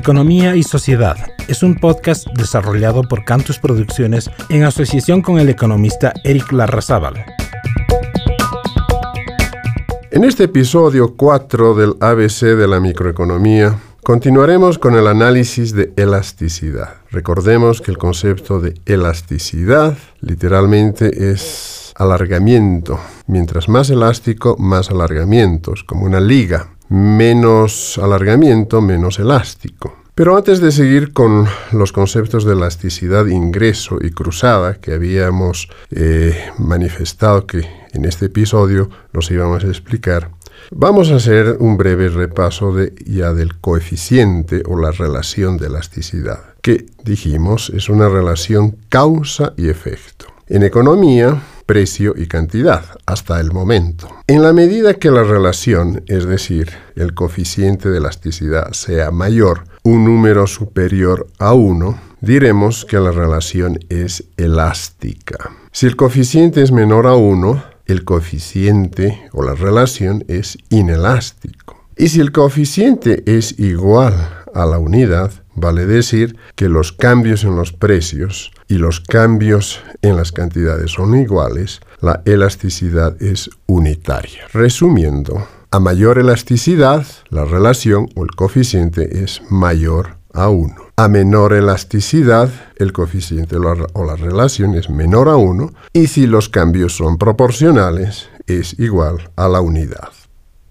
Economía y Sociedad es un podcast desarrollado por Cantus Producciones en asociación con el economista Eric Larrazábal. En este episodio 4 del ABC de la microeconomía, continuaremos con el análisis de elasticidad. Recordemos que el concepto de elasticidad literalmente es alargamiento. Mientras más elástico, más alargamientos, como una liga menos alargamiento, menos elástico. Pero antes de seguir con los conceptos de elasticidad, ingreso y cruzada que habíamos eh, manifestado que en este episodio los íbamos a explicar, vamos a hacer un breve repaso de, ya del coeficiente o la relación de elasticidad, que dijimos es una relación causa y efecto. En economía, precio y cantidad hasta el momento. En la medida que la relación, es decir, el coeficiente de elasticidad, sea mayor, un número superior a 1, diremos que la relación es elástica. Si el coeficiente es menor a 1, el coeficiente o la relación es inelástico. Y si el coeficiente es igual a la unidad, vale decir que los cambios en los precios y los cambios en las cantidades son iguales, la elasticidad es unitaria. Resumiendo, a mayor elasticidad, la relación o el coeficiente es mayor a 1. A menor elasticidad, el coeficiente o la relación es menor a 1 y si los cambios son proporcionales, es igual a la unidad.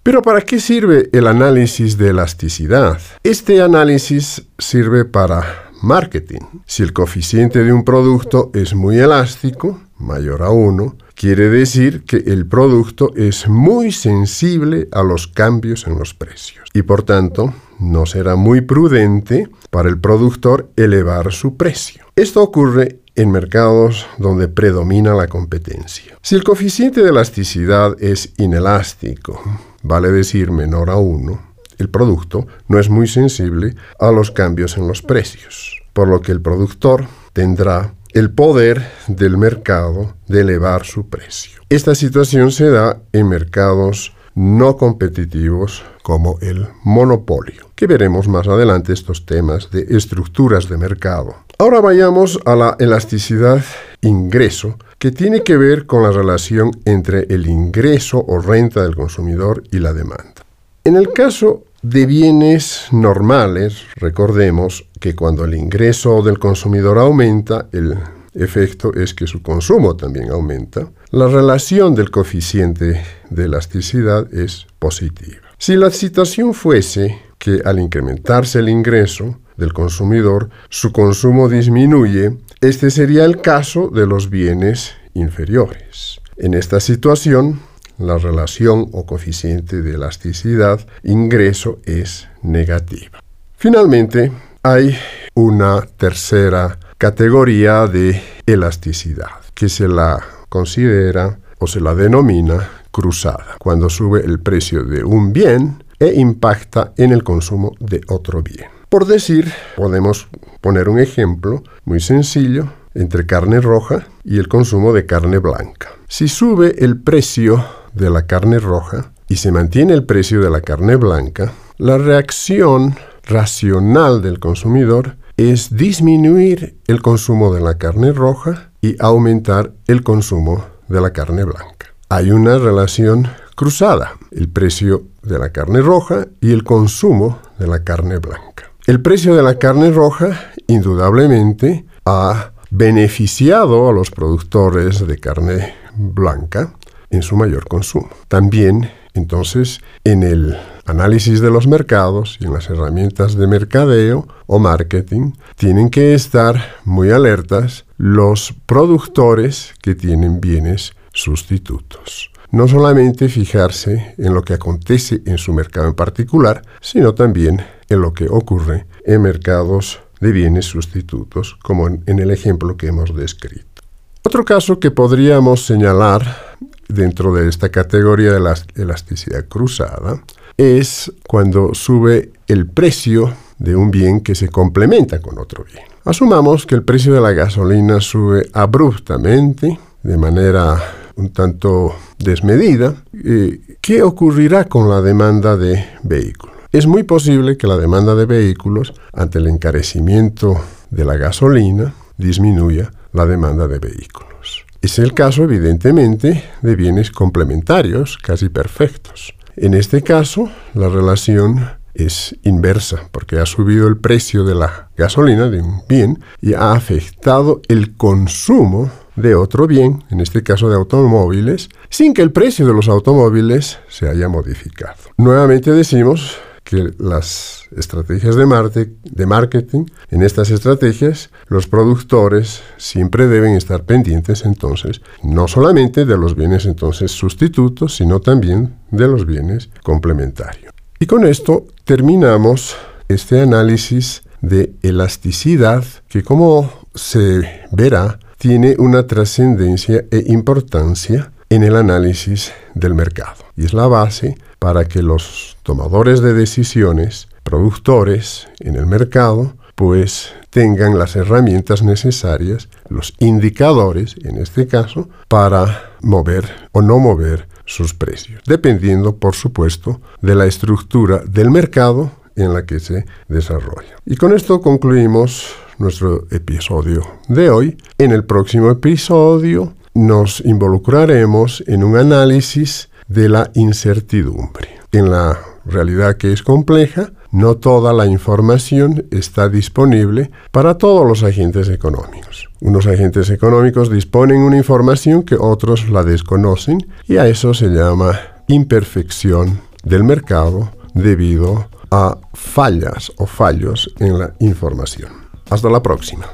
Pero ¿para qué sirve el análisis de elasticidad? Este análisis sirve para marketing. Si el coeficiente de un producto es muy elástico, mayor a 1, quiere decir que el producto es muy sensible a los cambios en los precios y por tanto no será muy prudente para el productor elevar su precio. Esto ocurre en mercados donde predomina la competencia. Si el coeficiente de elasticidad es inelástico, vale decir menor a 1, el producto no es muy sensible a los cambios en los precios, por lo que el productor tendrá el poder del mercado de elevar su precio. Esta situación se da en mercados no competitivos como el monopolio, que veremos más adelante estos temas de estructuras de mercado. Ahora vayamos a la elasticidad ingreso, que tiene que ver con la relación entre el ingreso o renta del consumidor y la demanda. En el caso de bienes normales, recordemos que cuando el ingreso del consumidor aumenta, el efecto es que su consumo también aumenta. La relación del coeficiente de elasticidad es positiva. Si la situación fuese que al incrementarse el ingreso del consumidor, su consumo disminuye, este sería el caso de los bienes inferiores. En esta situación, la relación o coeficiente de elasticidad ingreso es negativa. Finalmente, hay una tercera categoría de elasticidad que se la considera o se la denomina cruzada, cuando sube el precio de un bien e impacta en el consumo de otro bien. Por decir, podemos poner un ejemplo muy sencillo entre carne roja y el consumo de carne blanca. Si sube el precio de la carne roja y se mantiene el precio de la carne blanca, la reacción racional del consumidor es disminuir el consumo de la carne roja y aumentar el consumo de la carne blanca. Hay una relación cruzada, el precio de la carne roja y el consumo de la carne blanca. El precio de la carne roja indudablemente ha beneficiado a los productores de carne blanca en su mayor consumo. También, entonces, en el análisis de los mercados y en las herramientas de mercadeo o marketing, tienen que estar muy alertas los productores que tienen bienes sustitutos. No solamente fijarse en lo que acontece en su mercado en particular, sino también en lo que ocurre en mercados de bienes sustitutos, como en, el ejemplo que hemos descrito. Otro caso que podríamos señalar dentro de esta categoría de la elasticidad cruzada es cuando sube el precio de un bien que se complementa con otro bien. Asumamos que el precio de la gasolina sube abruptamente, de manera un tanto desmedida. ¿Qué ocurrirá con la demanda de vehículos? es muy posible que la demanda de vehículos ante el encarecimiento de la gasolina disminuya la demanda de vehículos. Es el caso, evidentemente, de bienes complementarios casi perfectos. En este caso, la relación es inversa, porque ha subido el precio de la gasolina de un bien y ha afectado el consumo de otro bien, en este caso de automóviles, sin que el precio de los automóviles se haya modificado. Nuevamente decimos que las estrategias de, marketing, en estas estrategias, los productores siempre deben estar pendientes entonces, no solamente de los bienes entonces sustitutos, sino también de los bienes complementarios. Y con esto terminamos este análisis de elasticidad que como se verá tiene una trascendencia e importancia en el análisis del mercado y es la base para que los tomadores de decisiones, productores en el mercado, pues tengan las herramientas necesarias, los indicadores en este caso, para mover o no mover sus precios, dependiendo por supuesto de la estructura del mercado en la que se desarrolla. Y con esto concluimos nuestro episodio de hoy. En el próximo episodio nos involucraremos en un análisis de la incertidumbre. En la realidad que es compleja, no toda la información está disponible para todos los agentes económicos. Unos agentes económicos disponen una información que otros la desconocen y a eso se llama imperfección del mercado debido a fallas o fallos en la información. Hasta la próxima.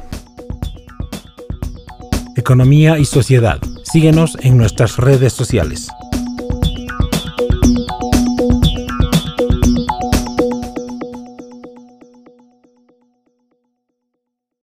Economía y sociedad. Síguenos en nuestras redes sociales.